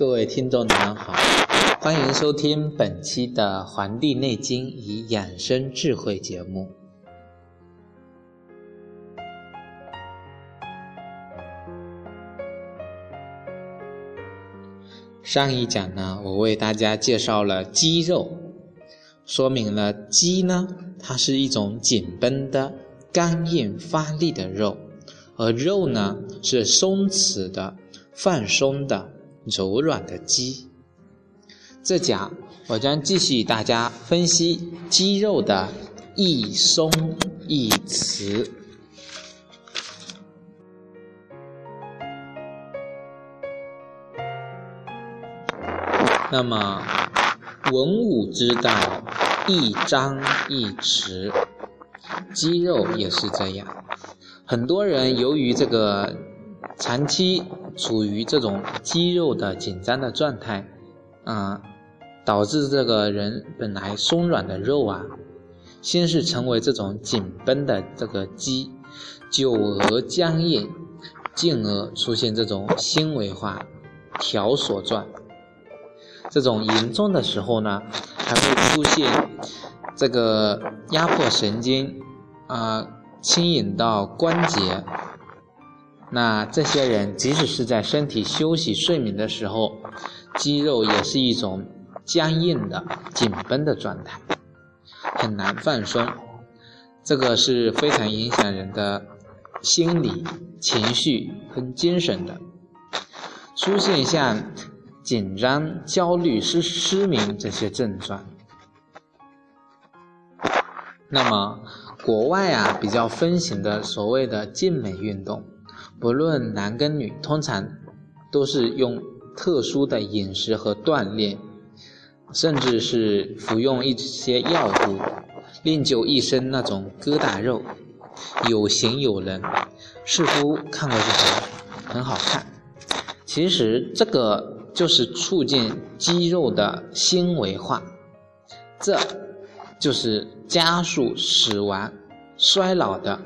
各位听众，你们好，欢迎收听本期的《黄帝内经与养生智慧》节目。上一讲呢，我为大家介绍了肌肉，说明了肌呢，它是一种紧绷的、刚硬发力的肉，而肉呢，是松弛的、放松的。柔软的肌，这讲我将继续与大家分析肌肉的易松易弛。那么，文武之道，易张易弛，肌肉也是这样。很多人由于这个长期。处于这种肌肉的紧张的状态，啊，导致这个人本来松软的肉啊，先是成为这种紧绷的这个肌，久而僵硬，进而出现这种纤维化、条索状。这种严重的时候呢，还会出现这个压迫神经，啊，牵引到关节。那这些人，即使是在身体休息睡眠的时候，肌肉也是一种僵硬的、紧绷的状态，很难放松。这个是非常影响人的心理、情绪和精神的。出现像紧张、焦虑、失失眠这些症状。那么，国外啊比较风行的所谓的健美运动。不论男跟女，通常都是用特殊的饮食和锻炼，甚至是服用一些药物，练就一身那种疙瘩肉，有型有人，似乎看过去很很好看。其实这个就是促进肌肉的纤维化，这就是加速死亡、衰老的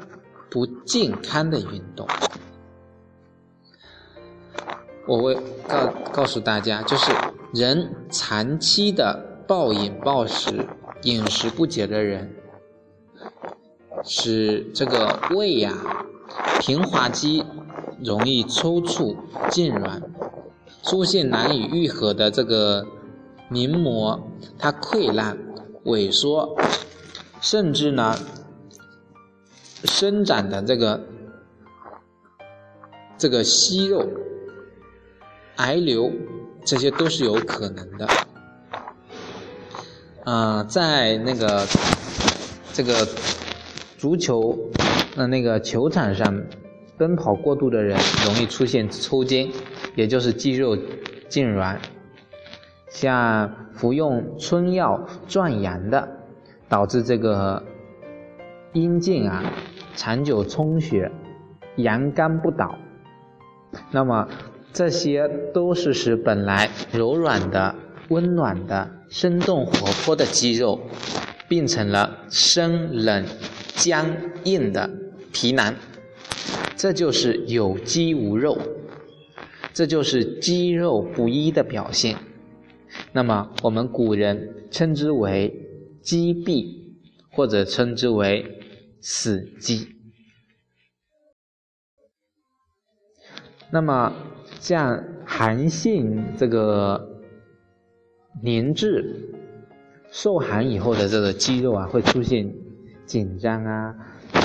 不健康的运动。我会告告诉大家，就是人长期的暴饮暴食、饮食不节的人，使这个胃呀、平滑肌容易抽搐、痉挛，出现难以愈合的这个黏膜，它溃烂、萎缩，甚至呢，生长的这个这个息肉。癌瘤，这些都是有可能的。啊，在那个这个足球那那个球场上，奔跑过度的人容易出现抽筋，也就是肌肉痉挛。像服用春药壮阳的，导致这个阴茎啊长久充血，阳刚不倒。那么。这些都是使本来柔软的、温暖的、生动活泼的肌肉，变成了生冷、僵硬的皮囊。这就是有肌无肉，这就是肌肉不一的表现。那么我们古人称之为肌痹，或者称之为死肌。那么。像寒性这个凝滞、受寒以后的这个肌肉啊，会出现紧张啊、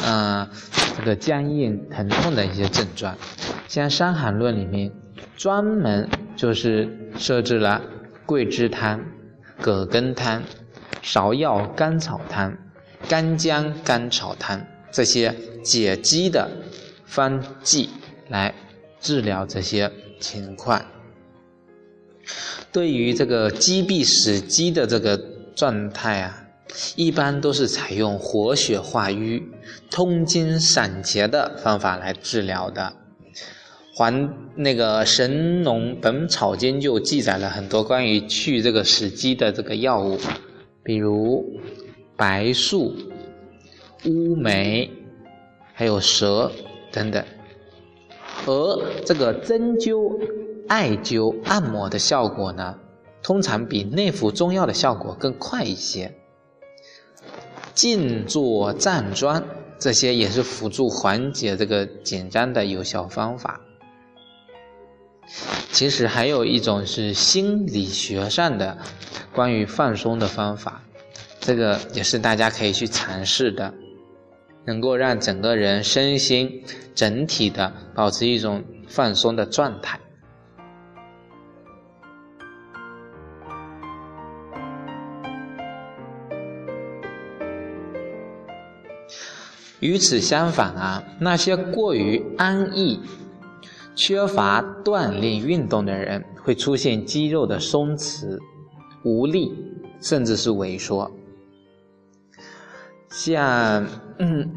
嗯这个僵硬、疼痛的一些症状。像《伤寒论》里面专门就是设置了桂枝汤、葛根汤、芍药甘草汤、干姜甘草汤这些解肌的方剂来治疗这些。情况，对于这个积闭死肌的这个状态啊，一般都是采用活血化瘀、通经散结的方法来治疗的。还那个《神农本草经》就记载了很多关于去这个死肌的这个药物，比如白术、乌梅，还有蛇等等。而这个针灸、艾灸、按摩的效果呢，通常比内服中药的效果更快一些。静坐站桩，这些也是辅助缓解这个紧张的有效方法。其实还有一种是心理学上的关于放松的方法，这个也是大家可以去尝试的，能够让整个人身心整体的保持一种放松的状态。与此相反啊，那些过于安逸。缺乏锻炼运动的人会出现肌肉的松弛、无力，甚至是萎缩。像，嗯，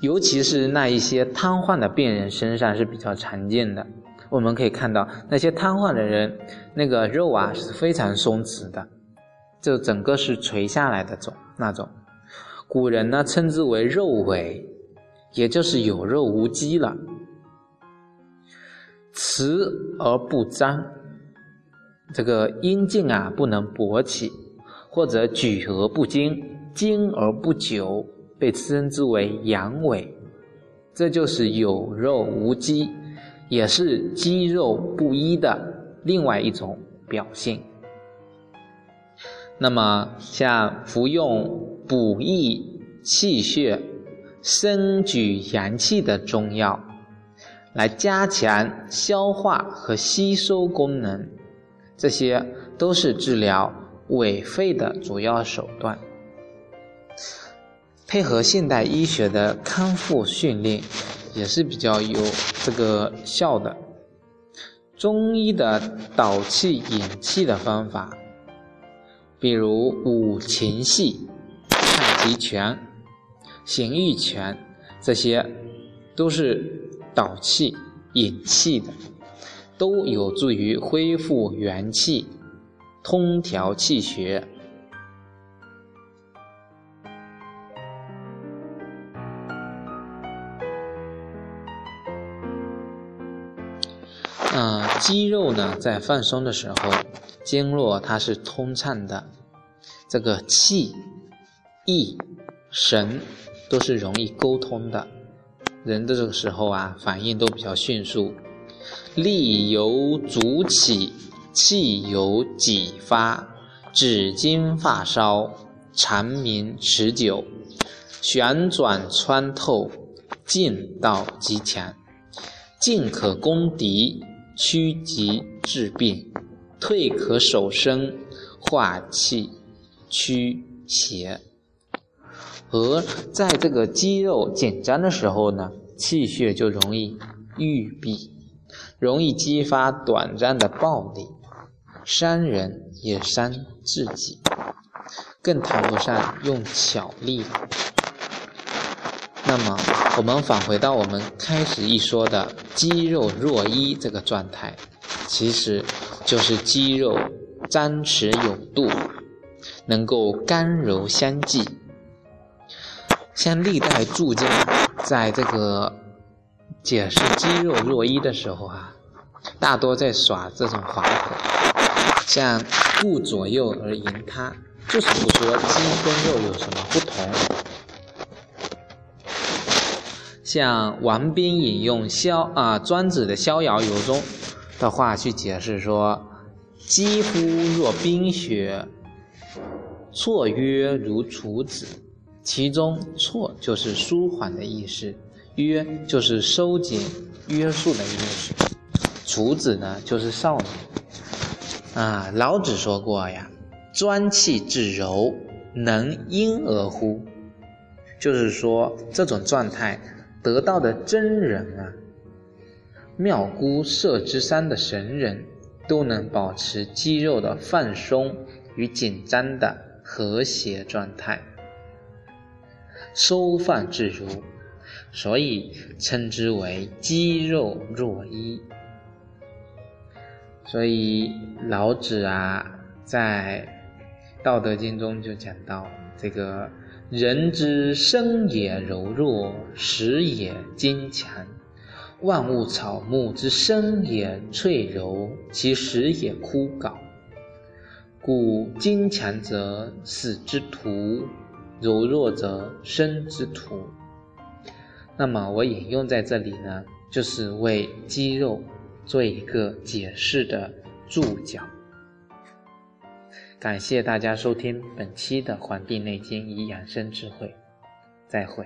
尤其是那一些瘫痪的病人身上是比较常见的。我们可以看到，那些瘫痪的人，那个肉啊是非常松弛的，就整个是垂下来的种那种。古人呢称之为肉萎，也就是有肉无肌了。慈而不张，这个阴茎啊不能勃起，或者举而不精，精而不久，被称之为阳痿，这就是有肉无肌，也是肌肉不一的另外一种表现。那么，像服用补益气血、升举阳气的中药。来加强消化和吸收功能，这些都是治疗痿废的主要手段。配合现代医学的康复训练，也是比较有这个效的。中医的导气引气的方法，比如五禽戏、太极拳、形意拳，这些都是。导气、引气的，都有助于恢复元气、通调气血。肌肉呢，在放松的时候，经络它是通畅的，这个气、意、神都是容易沟通的。人的这个时候啊，反应都比较迅速，力由足起，气由己发，指尖发梢，长鸣持久，旋转穿透，劲道极强，进可攻敌，趋吉治病，退可守身，化气驱邪。而在这个肌肉紧张的时候呢，气血就容易郁闭，容易激发短暂的暴力，伤人也伤自己，更谈不上用巧力了。那么，我们返回到我们开始一说的肌肉若一这个状态，其实就是肌肉张弛有度，能够刚柔相济。像历代注家在这个解释肌肉若一的时候啊，大多在耍这种滑头，像顾左右而言他，就是不说肌跟肉有什么不同。像王斌引用逍啊庄子的《逍遥游》中的话去解释说：“肌肤若冰雪，绰约如处子。”其中“错”就是舒缓的意思，“约”就是收紧、约束的意思。处子呢，就是少女。啊，老子说过呀：“专气致柔，能婴儿乎？”就是说，这种状态得到的真人啊，妙姑射之山的神人，都能保持肌肉的放松与紧张的和谐状态，收放自如，所以称之为肌肉若一。所以老子啊，在《道德经》中就讲到这个。人之生也柔弱，死也坚强。万物草木之生也脆柔，其死也枯槁。故坚强则死之徒，柔弱则生之徒。那么我引用在这里呢，就是为肌肉做一个解释的注脚。感谢大家收听本期的《黄帝内经与养生智慧》，再会。